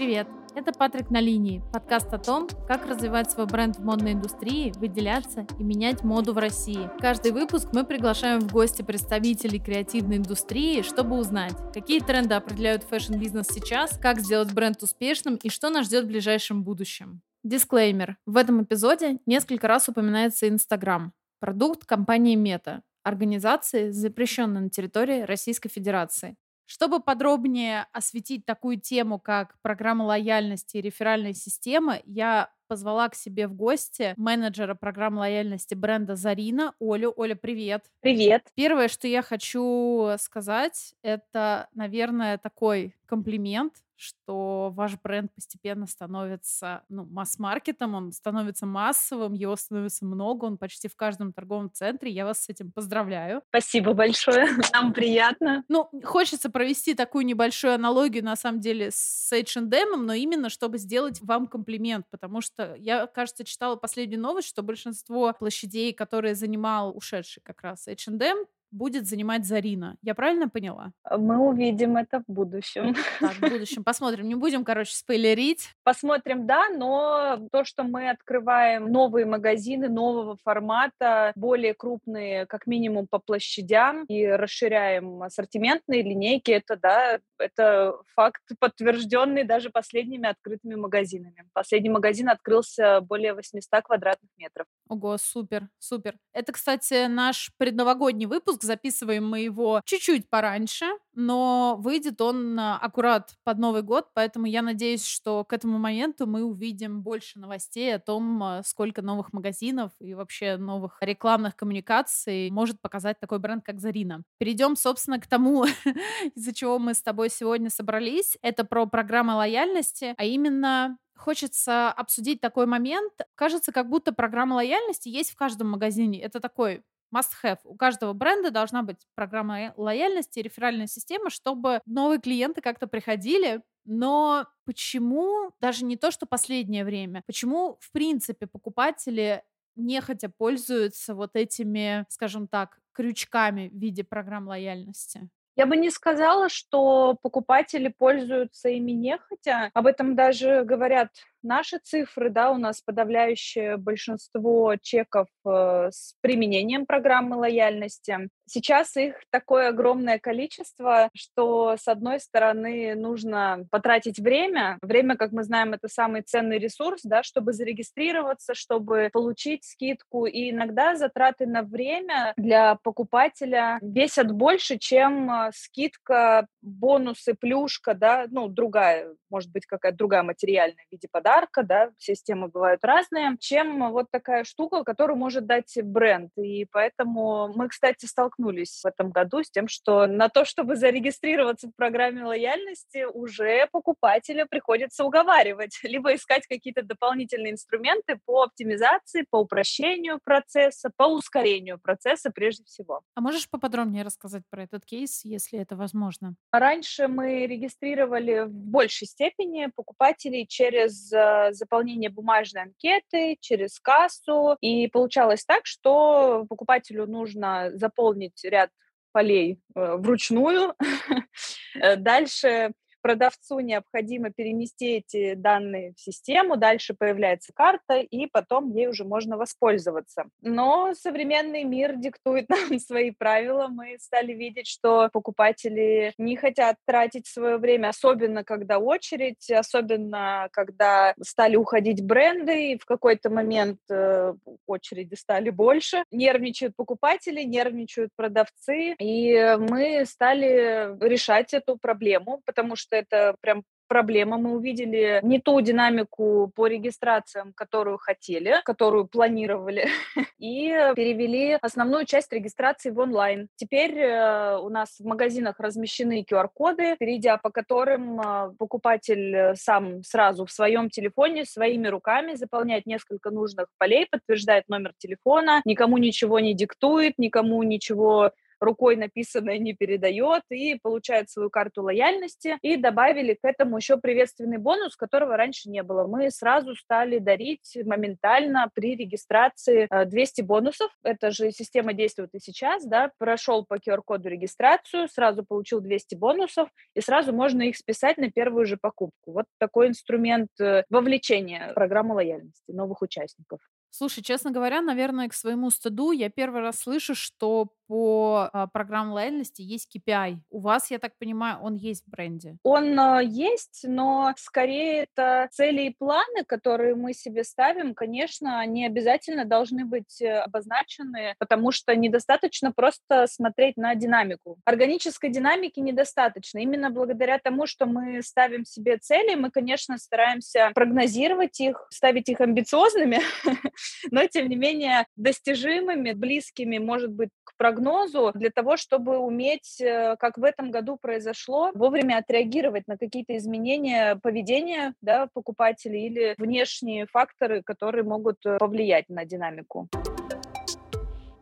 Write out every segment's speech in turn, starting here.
Привет! Это Патрик на линии, подкаст о том, как развивать свой бренд в модной индустрии, выделяться и менять моду в России. Каждый выпуск мы приглашаем в гости представителей креативной индустрии, чтобы узнать, какие тренды определяют фэшн-бизнес сейчас, как сделать бренд успешным и что нас ждет в ближайшем будущем. Дисклеймер. В этом эпизоде несколько раз упоминается Инстаграм, продукт компании Мета, организации, запрещенной на территории Российской Федерации. Чтобы подробнее осветить такую тему, как программа лояльности и реферальная система, я позвала к себе в гости менеджера программы лояльности бренда Зарина, Олю. Оля, привет. Привет. Первое, что я хочу сказать, это, наверное, такой комплимент что ваш бренд постепенно становится ну, масс-маркетом, он становится массовым, его становится много, он почти в каждом торговом центре. Я вас с этим поздравляю. Спасибо большое, нам приятно. Ну, хочется провести такую небольшую аналогию, на самом деле, с H&M, но именно чтобы сделать вам комплимент, потому что я, кажется, читала последнюю новость, что большинство площадей, которые занимал ушедший как раз H&M, будет занимать Зарина. Я правильно поняла? Э, мы увидим это в будущем. Так, в будущем посмотрим. Не будем, короче, спойлерить. Посмотрим, да, но то, что мы открываем новые магазины нового формата, более крупные, как минимум по площадям, и расширяем ассортиментные линейки, это, да, это факт, подтвержденный даже последними открытыми магазинами. Последний магазин открылся более 800 квадратных метров. Ого, супер, супер. Это, кстати, наш предновогодний выпуск. Записываем мы его чуть-чуть пораньше, но выйдет он а, аккурат под Новый год, поэтому я надеюсь, что к этому моменту мы увидим больше новостей о том, а, сколько новых магазинов и вообще новых рекламных коммуникаций может показать такой бренд, как Зарина. Перейдем, собственно, к тому, из-за чего мы с тобой сегодня собрались. Это про программы лояльности, а именно хочется обсудить такой момент. Кажется, как будто программа лояльности есть в каждом магазине. Это такой must-have. У каждого бренда должна быть программа лояльности реферальная система, чтобы новые клиенты как-то приходили. Но почему, даже не то, что последнее время, почему, в принципе, покупатели нехотя пользуются вот этими, скажем так, крючками в виде программ лояльности? Я бы не сказала, что покупатели пользуются ими нехотя. Об этом даже говорят наши цифры, да, у нас подавляющее большинство чеков э, с применением программы лояльности. Сейчас их такое огромное количество, что, с одной стороны, нужно потратить время. Время, как мы знаем, это самый ценный ресурс, да, чтобы зарегистрироваться, чтобы получить скидку. И иногда затраты на время для покупателя весят больше, чем э, скидка, бонусы, плюшка, да, ну, другая, может быть, какая-то другая материальная в виде подарка подарка, да, системы бывают разные, чем вот такая штука, которую может дать бренд. И поэтому мы, кстати, столкнулись в этом году с тем, что на то, чтобы зарегистрироваться в программе лояльности, уже покупателя приходится уговаривать, либо искать какие-то дополнительные инструменты по оптимизации, по упрощению процесса, по ускорению процесса прежде всего. А можешь поподробнее рассказать про этот кейс, если это возможно? Раньше мы регистрировали в большей степени покупателей через заполнение бумажной анкеты, через кассу. И получалось так, что покупателю нужно заполнить ряд полей э, вручную. Дальше продавцу необходимо перенести эти данные в систему, дальше появляется карта, и потом ей уже можно воспользоваться. Но современный мир диктует нам свои правила. Мы стали видеть, что покупатели не хотят тратить свое время, особенно когда очередь, особенно когда стали уходить бренды, и в какой-то момент э, очереди стали больше. Нервничают покупатели, нервничают продавцы, и мы стали решать эту проблему, потому что что это прям проблема. Мы увидели не ту динамику по регистрациям, которую хотели, которую планировали, и перевели основную часть регистрации в онлайн. Теперь э, у нас в магазинах размещены QR-коды, перейдя по которым э, покупатель сам сразу в своем телефоне своими руками заполняет несколько нужных полей, подтверждает номер телефона, никому ничего не диктует, никому ничего рукой написанное не передает и получает свою карту лояльности. И добавили к этому еще приветственный бонус, которого раньше не было. Мы сразу стали дарить моментально при регистрации 200 э, бонусов. Это же система действует и сейчас, да, прошел по QR-коду регистрацию, сразу получил 200 бонусов, и сразу можно их списать на первую же покупку. Вот такой инструмент э, вовлечения в программу лояльности новых участников. Слушай, честно говоря, наверное, к своему стыду я первый раз слышу, что по а, программам лояльности есть KPI. У вас, я так понимаю, он есть в бренде? Он а, есть, но скорее это цели и планы, которые мы себе ставим, конечно, они обязательно должны быть э, обозначены, потому что недостаточно просто смотреть на динамику. Органической динамики недостаточно. Именно благодаря тому, что мы ставим себе цели, мы, конечно, стараемся прогнозировать их, ставить их амбициозными, но, тем не менее, достижимыми, близкими, может быть, прогнозу, для того, чтобы уметь, э, как в этом году произошло, вовремя отреагировать на какие-то изменения поведения да, покупателей или внешние факторы, которые могут э, повлиять на динамику.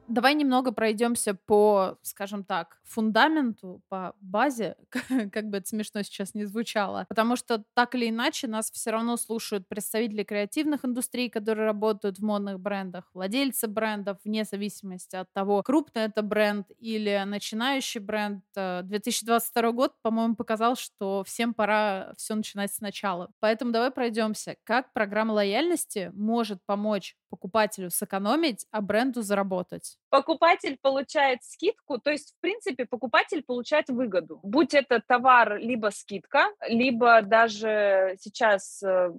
Давай немного пройдемся по, скажем так, фундаменту, по базе, как бы это смешно сейчас не звучало, потому что так или иначе нас все равно слушают представители креативных индустрий, которые работают в модных брендах, владельцы брендов, вне зависимости от того, крупный это бренд или начинающий бренд. 2022 э, год, по-моему, показал, что всем пора все начинать сначала. Поэтому давай пройдемся. Как программа лояльности может помочь покупателю сэкономить, а бренду заработать? Покупатель получает скидку, то есть, в принципе, покупатель получает выгоду. Будь это товар, либо скидка, либо даже сейчас э,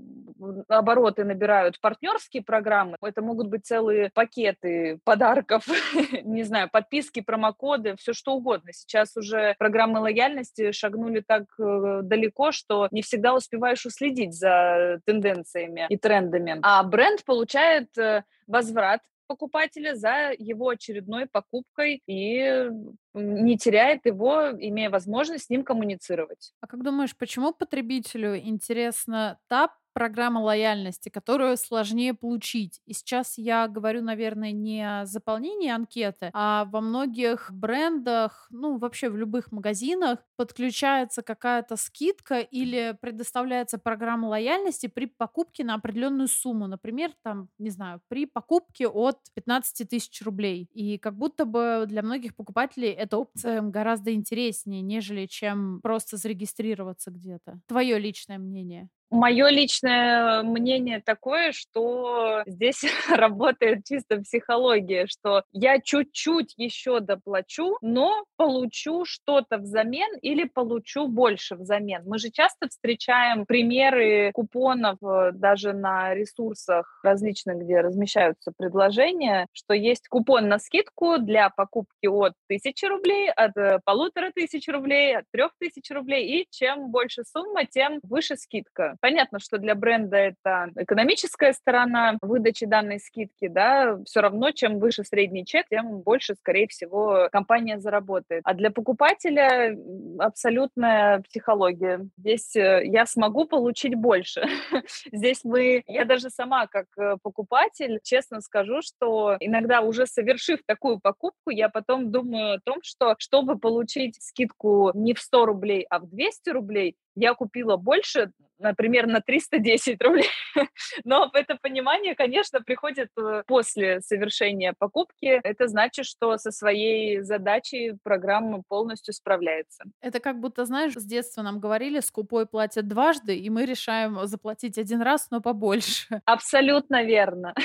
обороты набирают партнерские программы. Это могут быть целые пакеты подарков, не знаю, подписки, промокоды, все что угодно. Сейчас уже программы лояльности шагнули так э, далеко, что не всегда успеваешь уследить за тенденциями и трендами. А бренд получает э, возврат покупателя за его очередной покупкой и не теряет его, имея возможность с ним коммуницировать. А как думаешь, почему потребителю интересна та программа лояльности, которую сложнее получить. И сейчас я говорю, наверное, не о заполнении анкеты, а во многих брендах, ну, вообще в любых магазинах подключается какая-то скидка или предоставляется программа лояльности при покупке на определенную сумму. Например, там, не знаю, при покупке от 15 тысяч рублей. И как будто бы для многих покупателей эта опция гораздо интереснее, нежели чем просто зарегистрироваться где-то. Твое личное мнение. Мое личное мнение такое, что здесь работает чисто психология, что я чуть-чуть еще доплачу, но получу что-то взамен или получу больше взамен. Мы же часто встречаем примеры купонов э, даже на ресурсах различных, где размещаются предложения, что есть купон на скидку для покупки от 1000 рублей, от э, полутора тысяч рублей, от трех тысяч рублей, и чем больше сумма, тем выше скидка. Понятно, что для бренда это экономическая сторона выдачи данной скидки, да, все равно, чем выше средний чек, тем больше, скорее всего, компания заработает. А для покупателя абсолютная психология. Здесь э, я смогу получить больше. Здесь мы, я даже сама как э, покупатель, честно скажу, что иногда уже совершив такую покупку, я потом думаю о том, что чтобы получить скидку не в 100 рублей, а в 200 рублей, я купила больше, например, на 310 рублей. Но это понимание, конечно, приходит э, после совершения покупки. Это значит, что со своей задачей программа полностью справляется. Это как будто, знаешь, с детства нам говорили, скупой платят дважды, и мы решаем заплатить один раз, но побольше. Абсолютно верно.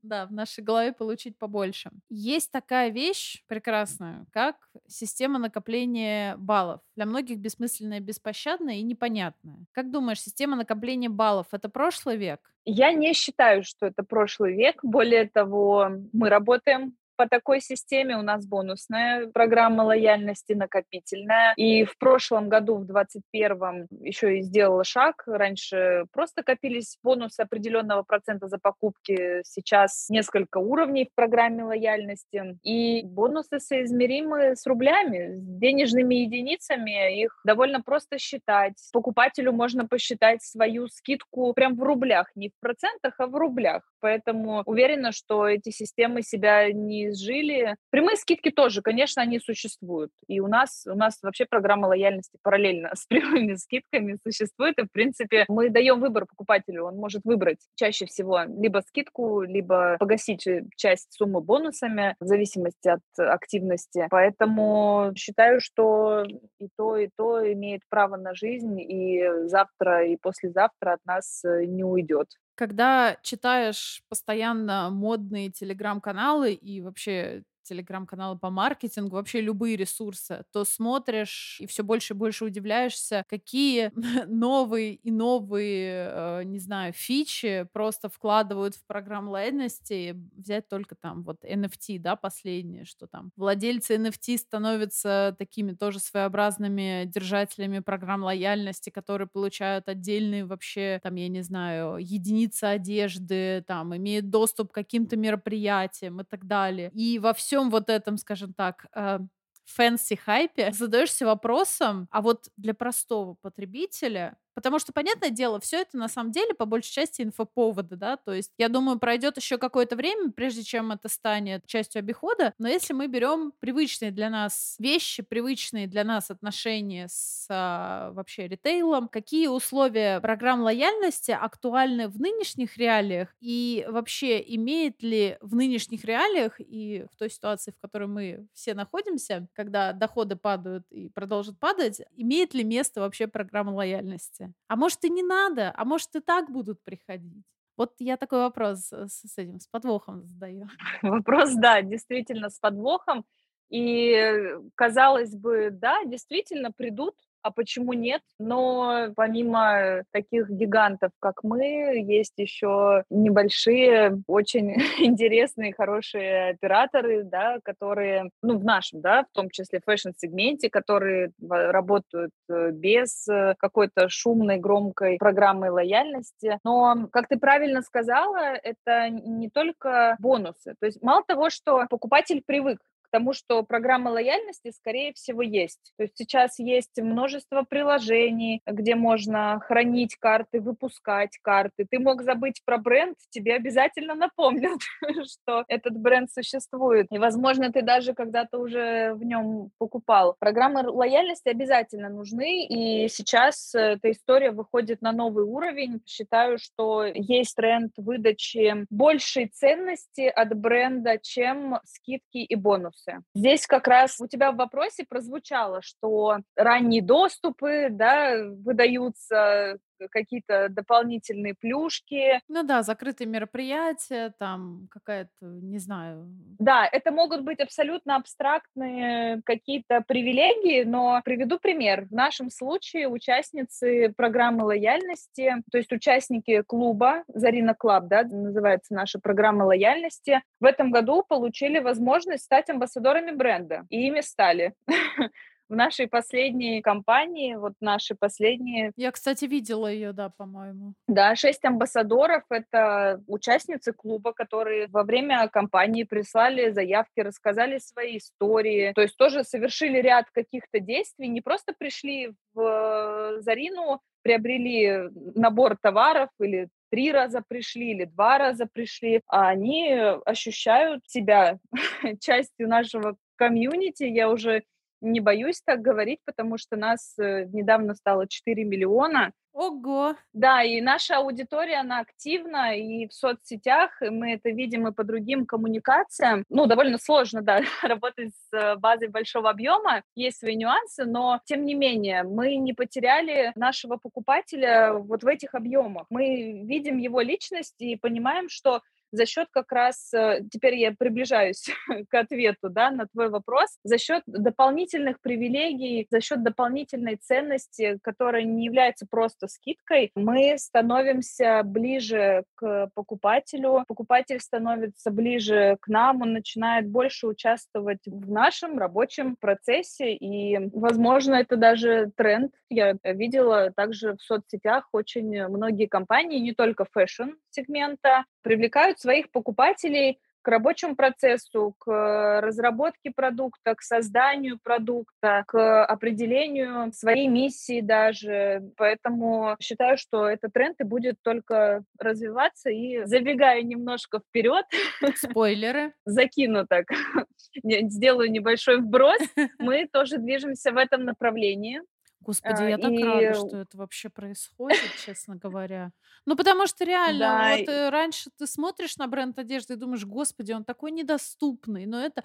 Да, в нашей голове получить побольше. Есть такая вещь прекрасная, как система накопления баллов. Для многих бессмысленная, беспощадная и непонятная. Как думаешь, система накопления баллов — это прошлый век? Я не считаю, что это прошлый век. Более того, мы работаем по такой системе у нас бонусная программа лояльности накопительная. И в прошлом году, в 2021, еще и сделала шаг. Раньше просто копились бонусы определенного процента за покупки. Сейчас несколько уровней в программе лояльности. И бонусы соизмеримы с рублями, с денежными единицами. Их довольно просто считать. Покупателю можно посчитать свою скидку прям в рублях, не в процентах, а в рублях. Поэтому уверена, что эти системы себя не не изжили. Прямые скидки тоже, конечно, они существуют. И у нас, у нас вообще программа лояльности параллельно с прямыми скидками существует. И, в принципе, мы даем выбор покупателю. Он может выбрать чаще всего либо скидку, либо погасить часть суммы бонусами в зависимости от активности. Поэтому считаю, что и то, и то имеет право на жизнь, и завтра, и послезавтра от нас э, не уйдет. Когда читаешь постоянно модные телеграм-каналы и вообще телеграм-каналы по маркетингу, вообще любые ресурсы, то смотришь и все больше и больше удивляешься, какие новые и новые, э, не знаю, фичи просто вкладывают в программу лояльности. Взять только там вот NFT, да, последнее, что там владельцы NFT становятся такими тоже своеобразными держателями программ лояльности, которые получают отдельные вообще, там, я не знаю, единицы одежды, там, имеют доступ к каким-то мероприятиям и так далее. И во всем всем вот этом, скажем так, э, fancy хайпе задаешься вопросом, а вот для простого потребителя Потому что, понятное дело, все это на самом деле по большей части инфоповоды, да, то есть я думаю, пройдет еще какое-то время, прежде чем это станет частью обихода, но если мы берем привычные для нас вещи, привычные для нас отношения с а, вообще ритейлом, какие условия программ лояльности актуальны в нынешних реалиях и вообще имеет ли в нынешних реалиях и в той ситуации, в которой мы все находимся, когда доходы падают и продолжат падать, имеет ли место вообще программа лояльности? А может, и не надо? А может, и так будут приходить? Вот я такой вопрос с, с этим, с подвохом задаю. Вопрос, да, действительно, с подвохом. И, э, казалось бы, да, действительно придут а почему нет? Но помимо таких гигантов, как мы, есть еще небольшие, очень интересные, хорошие операторы, да, которые, ну, в нашем, да, в том числе фэшн-сегменте, которые работают э, без э, какой-то шумной, громкой программы лояльности. Но, как ты правильно сказала, это не только бонусы. То есть мало того, что покупатель привык к тому, что программа лояльности, скорее всего, есть. То есть сейчас есть множество приложений, где можно хранить карты, выпускать карты. Ты мог забыть про бренд, тебе обязательно напомнят, что этот бренд существует. И, возможно, ты даже когда-то уже в нем покупал. Программы лояльности обязательно нужны, и сейчас эта история выходит на новый уровень. Считаю, что есть тренд выдачи большей ценности от бренда, чем скидки и бонусы бонусы. Здесь как раз у тебя в вопросе прозвучало, что ранние доступы да, выдаются какие-то дополнительные плюшки. Ну да, закрытые мероприятия, там какая-то, не знаю. Да, это могут быть абсолютно абстрактные какие-то привилегии, но приведу пример. В нашем случае участницы программы лояльности, то есть участники клуба Zarina Club, да, называется наша программа лояльности, в этом году получили возможность стать амбассадорами бренда, и ими стали. в нашей последней кампании, вот наши последние... Я, кстати, видела ее, да, по-моему. Да, шесть амбассадоров — это участницы клуба, которые во время кампании прислали заявки, рассказали свои истории, то есть тоже совершили ряд каких-то действий, не просто пришли в Зарину, приобрели набор товаров или три раза пришли или два раза пришли, а они ощущают себя частью нашего комьюнити. Я уже не боюсь так говорить, потому что нас э, недавно стало 4 миллиона. Ого! Да, и наша аудитория, она активна и в соцсетях, и мы это видим и по другим коммуникациям. Ну, довольно сложно, да, работать с э, базой большого объема, есть свои нюансы, но, тем не менее, мы не потеряли нашего покупателя вот в этих объемах. Мы видим его личность и понимаем, что за счет как раз, э, теперь я приближаюсь к ответу да, на твой вопрос, за счет дополнительных привилегий, за счет дополнительной ценности, которая не является просто скидкой, мы становимся ближе к покупателю, покупатель становится ближе к нам, он начинает больше участвовать в нашем рабочем процессе, и, возможно, это даже тренд. Я видела также в соцсетях очень многие компании, не только фэшн-сегмента, привлекают своих покупателей к рабочему процессу, к разработке продукта, к созданию продукта, к определению своей миссии даже. Поэтому считаю, что этот тренд и будет только развиваться. И забегая немножко вперед, спойлеры, закину так, сделаю небольшой вброс, мы тоже движемся в этом направлении. Господи, а, я так рада, что это вообще происходит, честно говоря. Ну, потому что реально, Да, вот э, раньше ты смотришь на бренд одежды и думаешь, господи, он такой недоступный, но это...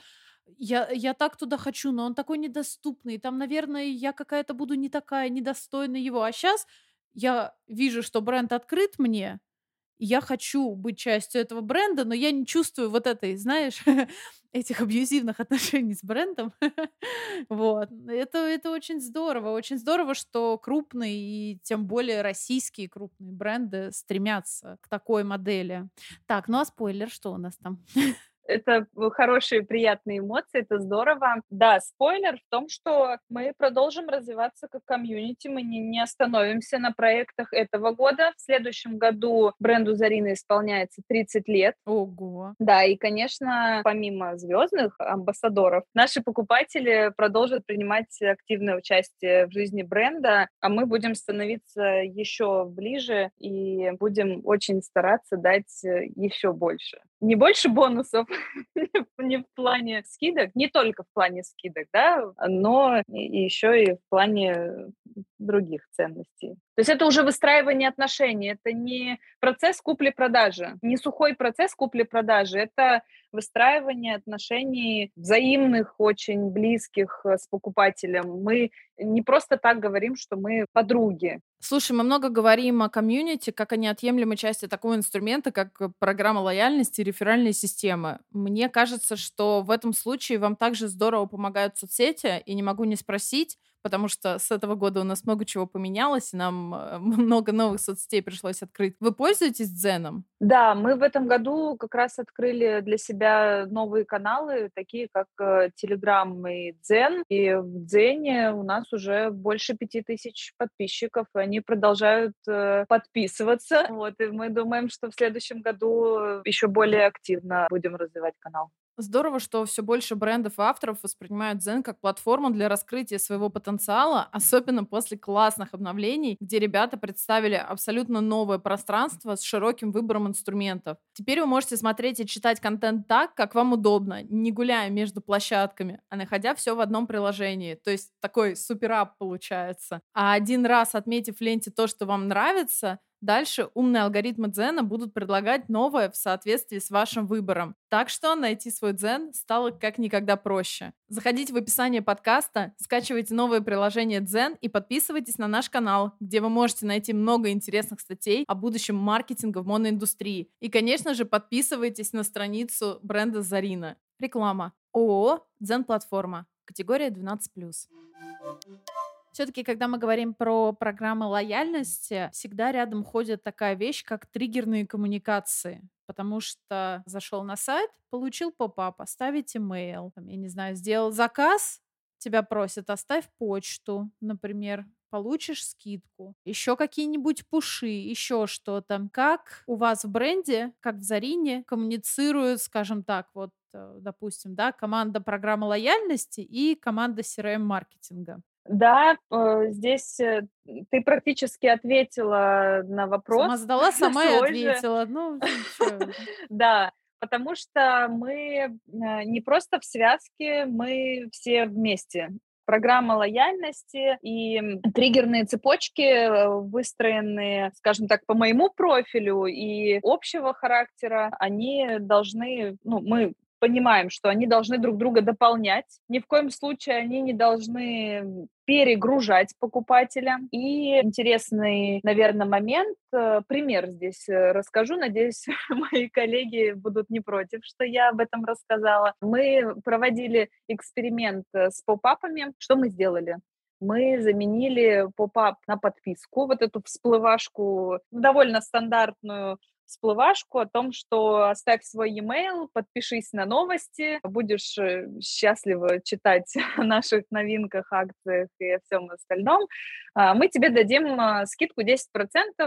Я, я так туда хочу, но он такой недоступный. Там, наверное, я какая-то буду не такая, недостойна его. А сейчас я вижу, что бренд открыт мне, я хочу быть частью этого бренда, но я не чувствую вот этой, знаешь, этих абьюзивных отношений с брендом. вот. Это, это очень здорово. Очень здорово, что крупные и тем более российские крупные бренды стремятся к такой модели. Так, ну а спойлер, что у нас там? это хорошие, приятные эмоции, это здорово. Да, спойлер в том, что мы продолжим развиваться как комьюнити, мы не, не остановимся на проектах этого года. В следующем году бренду Зарина исполняется 30 лет. Ого! Да, и, конечно, помимо звездных амбассадоров, наши покупатели продолжат принимать активное участие в жизни бренда, а мы будем становиться еще ближе и будем очень стараться дать еще больше. Не больше бонусов, не в плане скидок, не только в плане скидок, да, но еще и в плане других ценностей. То есть это уже выстраивание отношений, это не процесс купли-продажи, не сухой процесс купли-продажи, это выстраивание отношений взаимных, очень близких э, с покупателем. Мы не просто так говорим, что мы подруги. Слушай, мы много говорим о комьюнити как о неотъемлемой части такого инструмента, как программа лояльности и реферальные системы. Мне кажется, что в этом случае вам также здорово помогают соцсети, и не могу не спросить, потому что с этого года у нас много чего поменялось, и нам э, много новых соцсетей пришлось открыть. Вы пользуетесь Дзеном? Да, мы в этом году как раз открыли для себя новые каналы, такие как Telegram э, и Дзен. И в Дзене у нас уже больше пяти тысяч подписчиков, и они продолжают э, подписываться. Вот, и мы думаем, что в следующем году еще более активно будем развивать канал. Здорово, что все больше брендов и авторов воспринимают Zen как платформу для раскрытия своего потенциала, особенно после классных обновлений, где ребята представили абсолютно новое пространство с широким выбором инструментов. Теперь вы можете смотреть и читать контент так, как вам удобно, не гуляя между площадками, а находя все в одном приложении. То есть такой суперап получается. А один раз отметив в ленте то, что вам нравится, Дальше умные алгоритмы Дзена будут предлагать новое в соответствии с вашим выбором. Так что найти свой Дзен стало как никогда проще. Заходите в описание подкаста, скачивайте новое приложение Дзен и подписывайтесь на наш канал, где вы можете найти много интересных статей о будущем маркетинга в моноиндустрии. И, конечно же, подписывайтесь на страницу бренда Зарина. Реклама. ООО «Дзен-платформа». Категория 12+. Все-таки, когда мы говорим про программы лояльности, всегда рядом ходит такая вещь, как триггерные коммуникации. Потому что зашел на сайт, получил поп-ап, оставить имейл, я не знаю, сделал заказ, тебя просят, оставь почту, например, получишь скидку, еще какие-нибудь пуши, еще что-то. Как у вас в бренде, как в Зарине, коммуницируют, скажем так, вот э, допустим, да, команда программы лояльности и команда CRM-маркетинга? Да, э, здесь э, ты практически ответила на вопрос. Сама задала, сама и ответила. Ну, Да, потому что мы э, не просто в связке, мы все вместе. Программа лояльности и триггерные цепочки, выстроенные, скажем так, по моему профилю и общего характера, они должны, ну, мы понимаем, что они должны друг друга дополнять. Ни в коем случае они не должны перегружать покупателя. И интересный, наверное, момент, э, пример здесь э, расскажу. Надеюсь, мои коллеги будут не против, что я об этом рассказала. Мы проводили эксперимент э, с поп-апами. Что мы сделали? мы заменили поп-ап на подписку, вот эту всплывашку довольно стандартную всплывашку о том, что оставь свой e-mail, подпишись на новости, будешь э, счастливо читать о наших новинках, акциях и о всем остальном. А, мы тебе дадим а, скидку 10%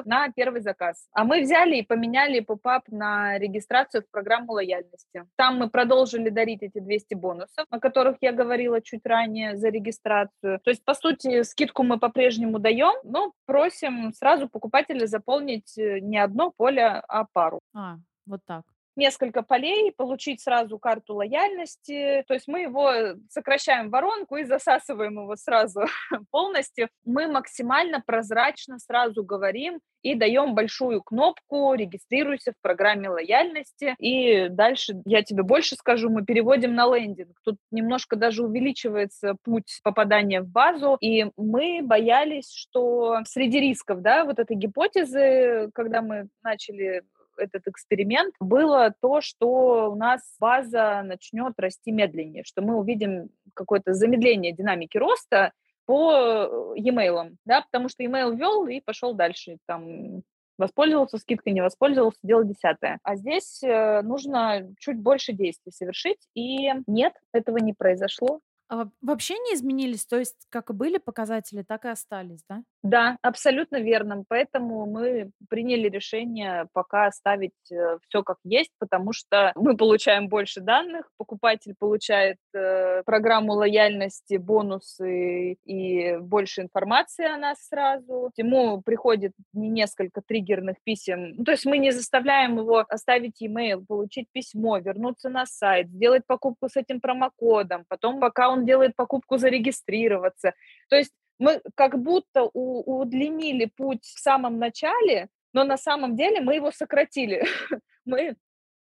на первый заказ. А мы взяли и поменяли попап на регистрацию в программу лояльности. Там мы продолжили дарить эти 200 бонусов, о которых я говорила чуть ранее за регистрацию. То есть, по сути, скидку мы по-прежнему даем, но просим сразу покупателя заполнить э, не одно поле, а пару. А, вот так несколько полей, получить сразу карту лояльности. То есть мы его сокращаем воронку и засасываем его сразу полностью. Мы максимально прозрачно сразу говорим и даем большую кнопку «Регистрируйся в программе лояльности». И дальше, я тебе больше скажу, мы переводим на лендинг. Тут немножко даже увеличивается путь попадания в базу. И мы боялись, что среди рисков, да, вот этой гипотезы, когда мы начали этот эксперимент, было то, что у нас база начнет расти медленнее, что мы увидим какое-то замедление динамики роста по э, e-mail, да, потому что e-mail ввел и пошел дальше, там, воспользовался скидкой, не воспользовался, дело десятое. А здесь э, нужно чуть больше действий совершить, и нет, этого не произошло. А вообще не изменились? То есть как и были показатели, так и остались, да? Да, абсолютно верно. Поэтому мы приняли решение пока оставить э, все как есть, потому что мы получаем больше данных, покупатель получает э, программу лояльности, бонусы и больше информации о нас сразу. Ему приходит не несколько триггерных писем. Ну, то есть мы не заставляем его оставить e-mail, получить письмо, вернуться на сайт, сделать покупку с этим промокодом, потом пока он он делает покупку, зарегистрироваться. То есть мы как будто у, удлинили путь в самом начале, но на самом деле мы его сократили. Мы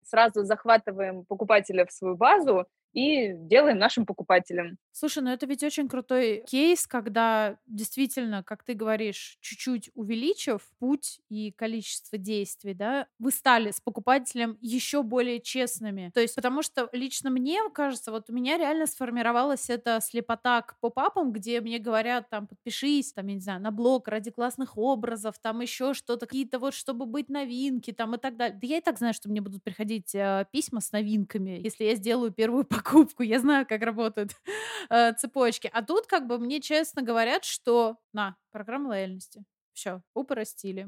сразу захватываем покупателя в свою базу и делаем нашим покупателям. Слушай, ну это ведь очень крутой кейс, когда действительно, как ты говоришь, чуть-чуть увеличив путь и количество действий, да, вы стали с покупателем еще более честными. То есть, потому что лично мне кажется, вот у меня реально сформировалась эта слепота к поп-апам, где мне говорят, там, подпишись, там, я не знаю, на блог ради классных образов, там еще что-то, какие-то вот, чтобы быть новинки, там, и так далее. Да я и так знаю, что мне будут приходить э, письма с новинками, если я сделаю первую покупку. Я знаю, как работают э, цепочки. А тут как бы мне честно говорят, что на, программа лояльности. Все, упоростили.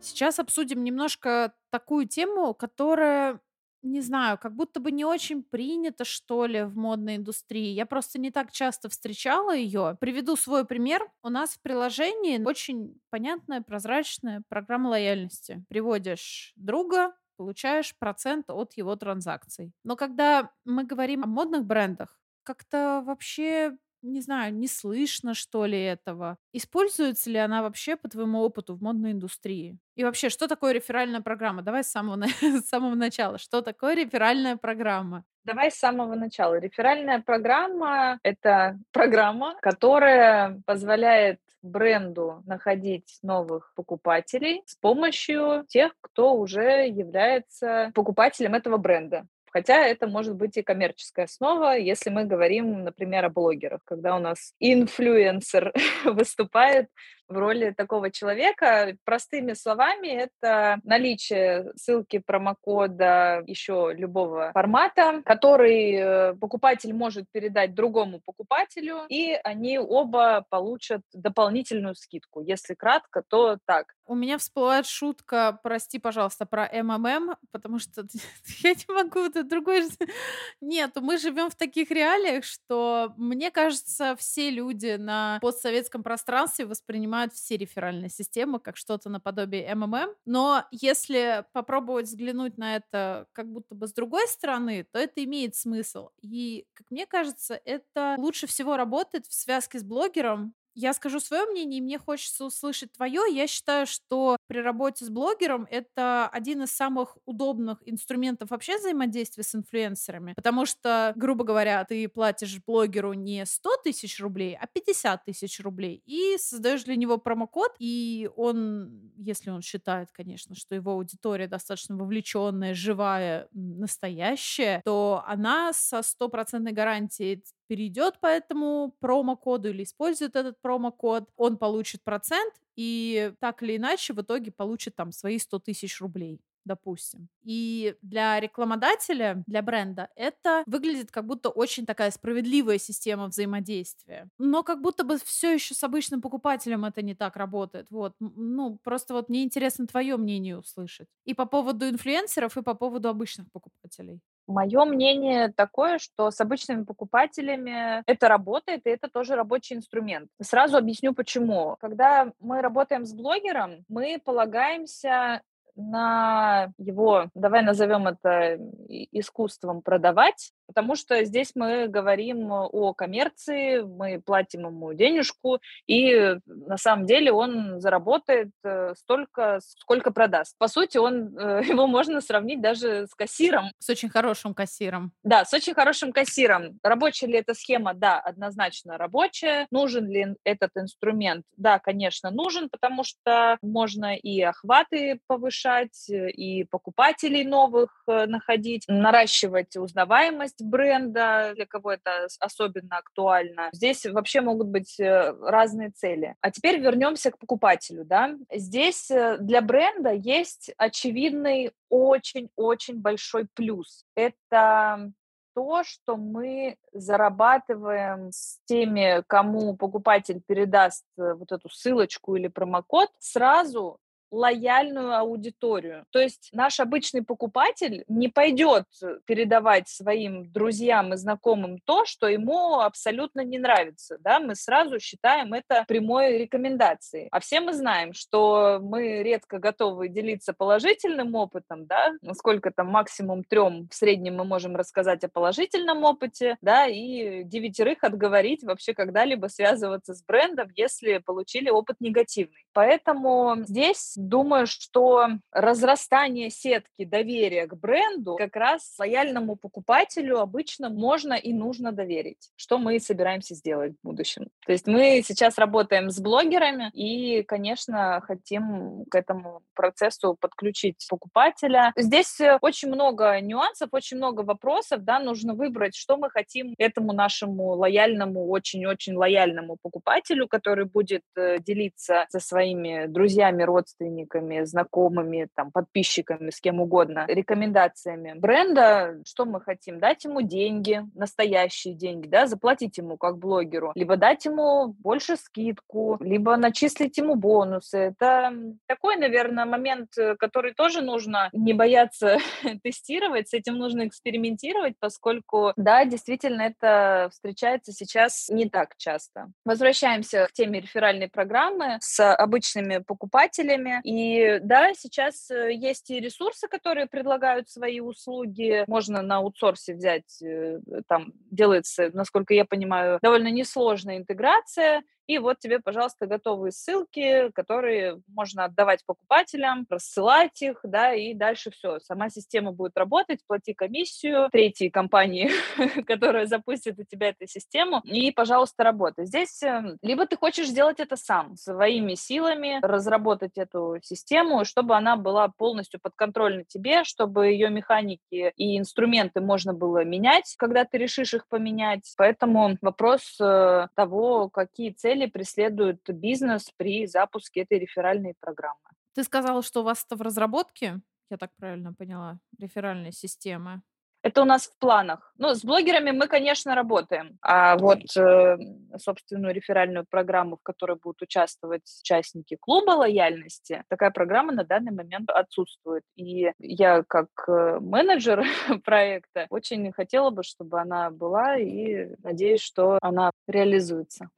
Сейчас обсудим немножко такую тему, которая не знаю, как будто бы не очень принято, что ли, в модной индустрии. Я просто не так часто встречала ее. Приведу свой пример. У нас в приложении очень понятная, прозрачная программа лояльности. Приводишь друга, получаешь процент от его транзакций. Но когда мы говорим о модных брендах, как-то вообще не знаю, не слышно, что ли, этого. Используется ли она вообще, по твоему опыту, в модной индустрии? И вообще, что такое реферальная программа? Давай с самого, с самого начала. Что такое реферальная программа? Давай с самого начала. Реферальная программа — это программа, которая позволяет бренду находить новых покупателей с помощью тех, кто уже является покупателем этого бренда. Хотя это может быть и коммерческая основа, если мы говорим, например, о блогерах, когда у нас инфлюенсер выступает в роли такого человека. Простыми словами, это наличие ссылки промокода еще любого формата, который э, покупатель может передать другому покупателю, и они оба получат дополнительную скидку. Если кратко, то так. У меня всплывает шутка, прости, пожалуйста, про МММ, потому что я не могу, это другой... Нет, мы живем в таких реалиях, что, мне кажется, все люди на постсоветском пространстве воспринимают воспринимают все реферальные системы как что-то наподобие МММ. Но если попробовать взглянуть на это как будто бы с другой стороны, то это имеет смысл. И, как мне кажется, это лучше всего работает в связке с блогером, я скажу свое мнение, и мне хочется услышать твое. Я считаю, что при работе с блогером это один из самых удобных инструментов вообще взаимодействия с инфлюенсерами, потому что, грубо говоря, ты платишь блогеру не 100 тысяч рублей, а 50 тысяч рублей, и создаешь для него промокод, и он, если он считает, конечно, что его аудитория достаточно вовлеченная, живая, настоящая, то она со стопроцентной гарантией перейдет по этому промокоду или использует этот промокод, он получит процент, и так или иначе в итоге получит там свои 100 тысяч рублей допустим. И для рекламодателя, для бренда, это выглядит как будто очень такая справедливая система взаимодействия. Но как будто бы все еще с обычным покупателем это не так работает. Вот. Ну, просто вот мне интересно твое мнение услышать. И по поводу инфлюенсеров, и по поводу обычных покупателей. Мое мнение такое, что с обычными покупателями это работает, и это тоже рабочий инструмент. Сразу объясню почему. Когда мы работаем с блогером, мы полагаемся на его, давай назовем это искусством продавать, потому что здесь мы говорим о коммерции, мы платим ему денежку, и на самом деле он заработает э, столько, сколько продаст. По сути, он, э, его можно сравнить даже с кассиром. С очень хорошим кассиром. Да, с очень хорошим кассиром. Рабочая ли эта схема? Да, однозначно рабочая. Нужен ли этот инструмент? Да, конечно, нужен, потому что можно и охваты повышать, э, и покупателей новых находить, наращивать узнаваемость бренда, для кого это особенно актуально. Здесь вообще могут быть э, разные цели. А теперь вернемся к покупателю. Да? Здесь для бренда есть очевидный очень-очень большой плюс. Это то, что мы зарабатываем с теми, кому покупатель передаст вот эту ссылочку или промокод, сразу лояльную аудиторию. То есть наш обычный покупатель не пойдет передавать своим друзьям и знакомым то, что ему абсолютно не нравится. Да? Мы сразу считаем это прямой рекомендацией. А все мы знаем, что мы редко готовы делиться положительным опытом, да, сколько там максимум трем в среднем мы можем рассказать о положительном опыте, да, и девятерых отговорить вообще когда-либо связываться с брендом, если получили опыт негативный. Поэтому здесь думаю, что разрастание сетки доверия к бренду как раз лояльному покупателю обычно можно и нужно доверить, что мы собираемся сделать в будущем. То есть мы сейчас работаем с блогерами и, конечно, хотим к этому процессу подключить покупателя. Здесь э, очень много нюансов, очень много вопросов, да, нужно выбрать, что мы хотим этому нашему лояльному, очень-очень лояльному покупателю, который будет э, делиться со своими друзьями, родственниками, родственниками, знакомыми, там, подписчиками, с кем угодно, рекомендациями бренда, что мы хотим? Дать ему деньги, настоящие деньги, да, заплатить ему как блогеру, либо дать ему больше скидку, либо начислить ему бонусы. Это такой, наверное, момент, э, который тоже нужно не бояться тестировать, с этим нужно экспериментировать, поскольку, да, действительно, это встречается сейчас не так часто. Возвращаемся к теме реферальной программы с обычными покупателями. И да, сейчас э, есть и ресурсы, которые предлагают свои услуги. Можно на аутсорсе взять, э, там делается, насколько я понимаю, довольно несложная интеграция и вот тебе, пожалуйста, готовые ссылки, которые можно отдавать покупателям, рассылать их, да, и дальше все. Сама система будет работать, плати комиссию третьей компании, которая запустит у тебя эту систему, и, пожалуйста, работай. Здесь эм, либо ты хочешь сделать это сам, своими силами, разработать эту систему, чтобы она была полностью подконтрольна тебе, чтобы ее механики и инструменты можно было менять, когда ты решишь их поменять. Поэтому вопрос э, того, какие цели цели преследует бизнес при запуске этой реферальной программы. Ты сказала, что у вас это в разработке, я так правильно поняла, реферальная система. Это у нас в планах. Ну, с блогерами мы, конечно, работаем. А вот э, собственную реферальную программу, в которой будут участвовать участники клуба лояльности, такая программа на данный момент отсутствует. И я, как э, менеджер проекта, очень хотела бы, чтобы она была, и надеюсь, что она реализуется.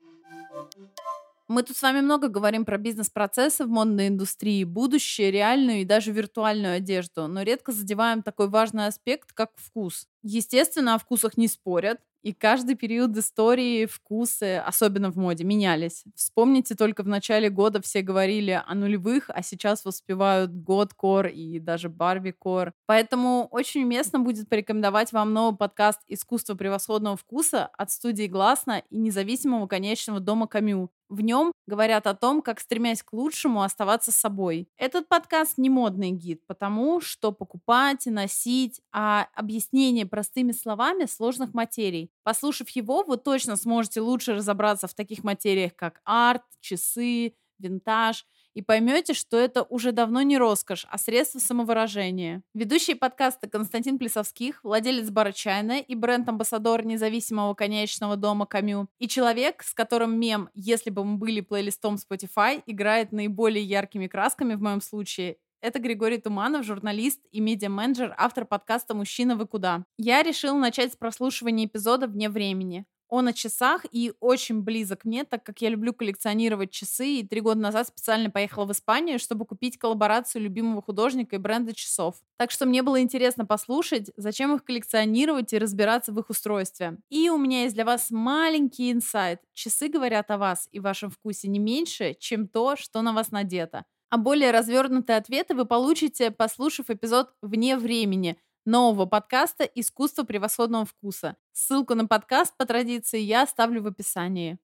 Мы тут с вами много говорим про бизнес-процессы в модной индустрии, будущее, реальную и даже виртуальную одежду, но редко задеваем такой важный аспект, как вкус. Естественно, о вкусах не спорят, и каждый период истории вкусы, особенно в моде, менялись. Вспомните, только в начале года все говорили о нулевых, а сейчас воспевают год-кор и даже барби-кор. Поэтому очень уместно будет порекомендовать вам новый подкаст «Искусство превосходного вкуса» от студии «Гласно» и независимого конечного дома Камю. В нем говорят о том, как, стремясь к лучшему, оставаться собой. Этот подкаст не модный гид, потому что покупать и носить, а объяснение простыми словами сложных материй. Послушав его, вы точно сможете лучше разобраться в таких материях, как арт, часы, винтаж и поймете, что это уже давно не роскошь, а средство самовыражения. Ведущий подкаста Константин Плесовских, владелец бара «Чайная» и бренд-амбассадор независимого конечного дома «Камю», и человек, с которым мем «Если бы мы были плейлистом Spotify» играет наиболее яркими красками в моем случае, это Григорий Туманов, журналист и медиа-менеджер, автор подкаста «Мужчина, вы куда?». Я решил начать с прослушивания эпизода вне времени. Он о часах и очень близок мне, так как я люблю коллекционировать часы, и три года назад специально поехала в Испанию, чтобы купить коллаборацию любимого художника и бренда часов. Так что мне было интересно послушать, зачем их коллекционировать и разбираться в их устройстве. И у меня есть для вас маленький инсайт. Часы говорят о вас и вашем вкусе не меньше, чем то, что на вас надето. А более развернутые ответы вы получите, послушав эпизод «Вне времени», нового подкаста «Искусство превосходного вкуса». Ссылку на подкаст по традиции я оставлю в описании.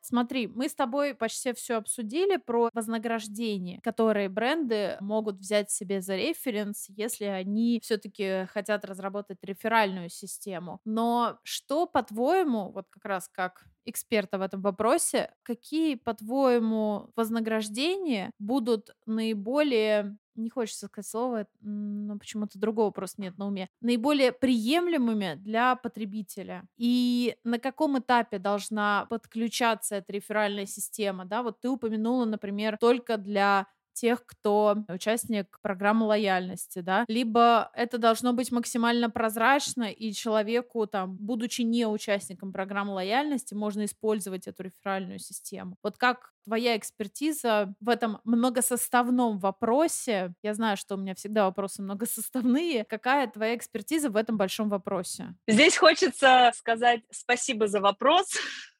Смотри, мы с тобой почти все обсудили про вознаграждение, которые бренды могут взять себе за референс, если они все-таки хотят разработать реферальную систему. Но что, по-твоему, вот как раз как эксперта в этом вопросе, какие, по-твоему, вознаграждения будут наиболее не хочется сказать слово, но почему-то другого просто нет на уме, наиболее приемлемыми для потребителя. И на каком этапе должна подключаться эта реферальная система, да, вот ты упомянула, например, только для тех, кто участник программы лояльности, да, либо это должно быть максимально прозрачно, и человеку, там, будучи не участником программы лояльности, можно использовать эту реферальную систему. Вот как твоя экспертиза в этом многосоставном вопросе, я знаю, что у меня всегда вопросы многосоставные, какая твоя экспертиза в этом большом вопросе? Здесь хочется сказать спасибо за вопрос.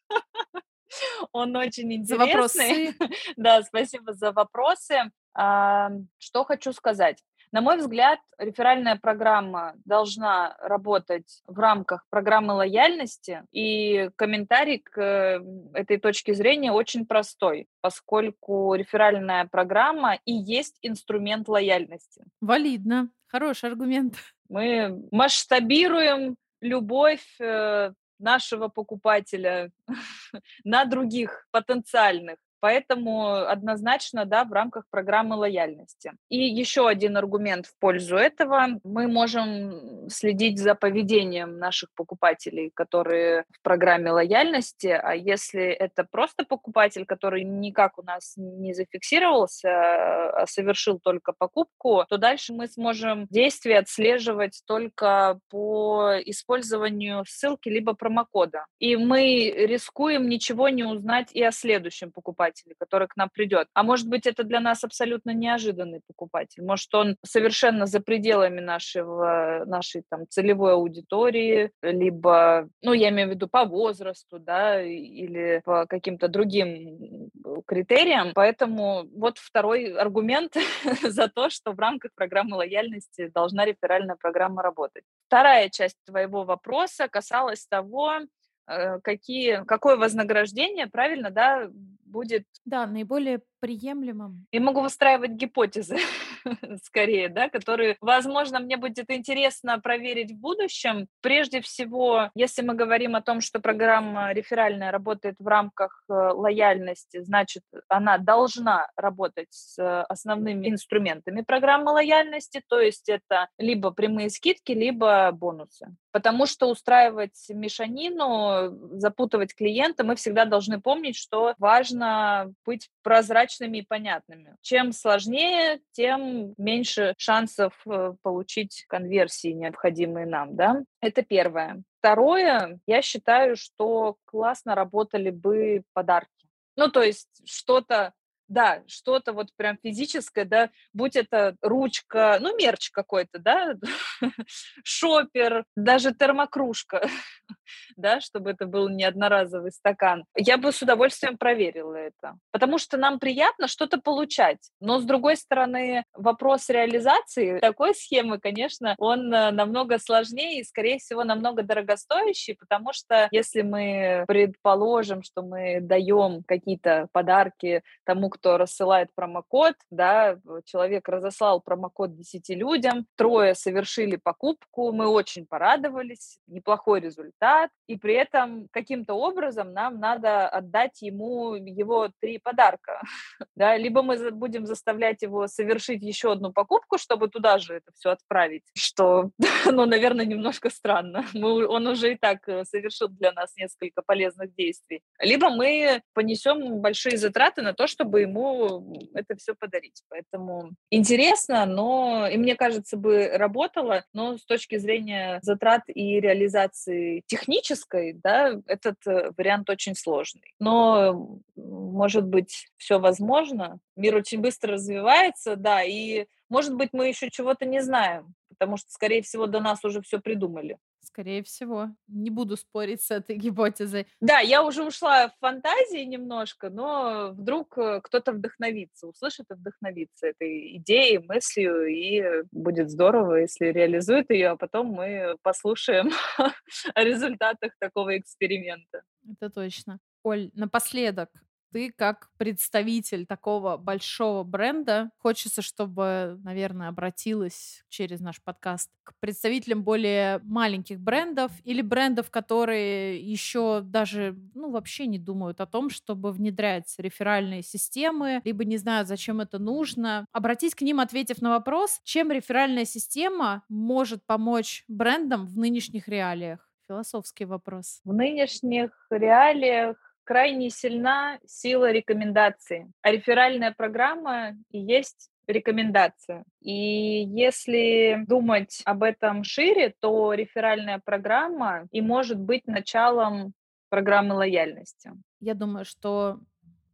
Он очень интересный. За вопросы. да, спасибо за вопросы. А, что хочу сказать. На мой взгляд, реферальная программа должна работать в рамках программы лояльности, и комментарий к э, этой точке зрения очень простой, поскольку реферальная программа и есть инструмент лояльности. Валидно, хороший аргумент. Мы масштабируем любовь э, нашего покупателя на других потенциальных Поэтому однозначно, да, в рамках программы лояльности. И еще один аргумент в пользу этого. Мы можем следить за поведением наших покупателей, которые в программе лояльности. А если это просто покупатель, который никак у нас не зафиксировался, а совершил только покупку, то дальше мы сможем действия отслеживать только по использованию ссылки либо промокода. И мы рискуем ничего не узнать и о следующем покупателе покупателя, который к нам придет. А может быть, это для нас абсолютно неожиданный покупатель. Может, он совершенно за пределами нашего, нашей там, целевой аудитории, либо, ну, я имею в виду по возрасту, да, или по каким-то другим критериям. Поэтому вот второй аргумент за то, что в рамках программы лояльности должна реферальная программа работать. Вторая часть твоего вопроса касалась того, э, какие, какое вознаграждение, правильно, да, будет... Да, наиболее приемлемым. И могу выстраивать гипотезы, скорее, да, которые, возможно, мне будет интересно проверить в будущем. Прежде всего, если мы говорим о том, что программа реферальная работает в рамках э, лояльности, значит, она должна работать с основными инструментами программы лояльности, то есть это либо прямые скидки, либо бонусы. Потому что устраивать мешанину, запутывать клиента, мы всегда должны помнить, что важно быть прозрачным прозрачными и понятными. Чем сложнее, тем меньше шансов э, получить конверсии, необходимые нам, да? Это первое. Второе, я считаю, что классно работали бы подарки. Ну, то есть что-то да, что-то вот прям физическое, да, будь это ручка, ну, мерч какой-то, да, шопер, даже термокружка, да, чтобы это был не одноразовый стакан. Я бы с удовольствием проверила это, потому что нам приятно что-то получать, но, с другой стороны, вопрос реализации такой схемы, конечно, он э, намного сложнее и, скорее всего, намного дорогостоящий, потому что если мы предположим, что мы даем какие-то подарки тому, кто рассылает промокод, да, человек разослал промокод 10 людям, трое совершили покупку, мы очень порадовались, неплохой результат, и при этом каким-то образом нам надо отдать ему его три подарка, да, либо мы будем заставлять его совершить еще одну покупку, чтобы туда же это все отправить, что, ну, наверное, немножко странно. Мы, он уже и так э, совершил для нас несколько полезных действий. Либо мы понесем большие затраты на то, чтобы ему это все подарить. Поэтому интересно, но, и мне кажется, бы работало, но с точки зрения затрат и реализации технической, да, этот э, вариант очень сложный. Но, может быть, все возможно. Мир очень быстро развивается, да, и, может быть, мы еще чего-то не знаем, потому что, скорее всего, до нас уже все придумали. Скорее всего. Не буду спорить с этой гипотезой. Да, я уже ушла в фантазии немножко, но вдруг э, кто-то вдохновится, услышит и вдохновится этой идеей, мыслью, и будет здорово, если реализует ее, а потом мы послушаем о результатах такого эксперимента. Это точно. Оль, напоследок, ты как представитель такого большого бренда, хочется, чтобы, наверное, обратилась через наш подкаст к представителям более маленьких брендов или брендов, которые еще даже, ну, вообще не думают о том, чтобы внедрять реферальные системы, либо не знают, зачем это нужно. Обратись к ним, ответив на вопрос, чем реферальная система может помочь брендам в нынешних реалиях. Философский вопрос. В нынешних реалиях крайне сильна сила рекомендации. А реферальная программа и есть рекомендация. И если думать об этом шире, то реферальная программа и может быть началом программы лояльности. Я думаю, что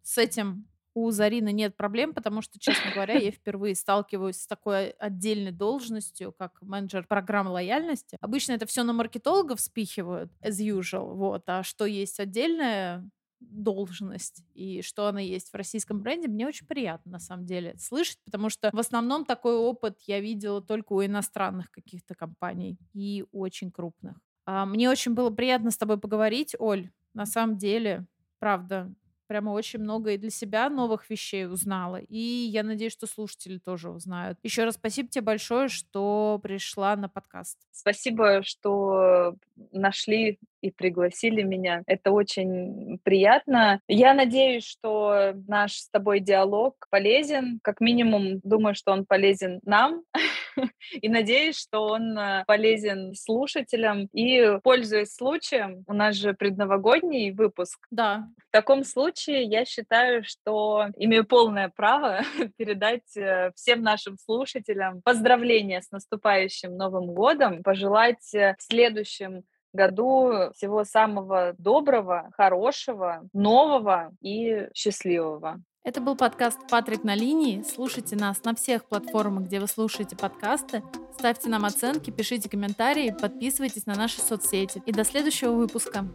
с этим у Зарины нет проблем, потому что, честно говоря, я впервые сталкиваюсь с такой отдельной должностью, как менеджер программы лояльности. Обычно это все на маркетологов спихивают, as usual, вот, а что есть отдельное, должность и что она есть в российском бренде, мне очень приятно на самом деле слышать, потому что в основном такой опыт я видела только у иностранных каких-то компаний и очень крупных. А, мне очень было приятно с тобой поговорить, Оль. На самом деле, правда, прямо очень много и для себя новых вещей узнала. И я надеюсь, что слушатели тоже узнают. Еще раз спасибо тебе большое, что пришла на подкаст. Спасибо, что нашли и пригласили меня. Это очень приятно. Я надеюсь, что наш с тобой диалог полезен. Как минимум, думаю, что он полезен нам. И надеюсь, что он э, полезен слушателям. И, пользуясь случаем, у нас же предновогодний выпуск. Да. В таком случае я считаю, что имею полное право передать э, всем нашим слушателям поздравления с наступающим Новым годом, пожелать э, в следующем году всего самого доброго, хорошего, нового и счастливого. Это был подкаст «Патрик на линии». Слушайте нас на всех платформах, где вы слушаете подкасты. Ставьте нам оценки, пишите комментарии, подписывайтесь на наши соцсети. И до следующего выпуска.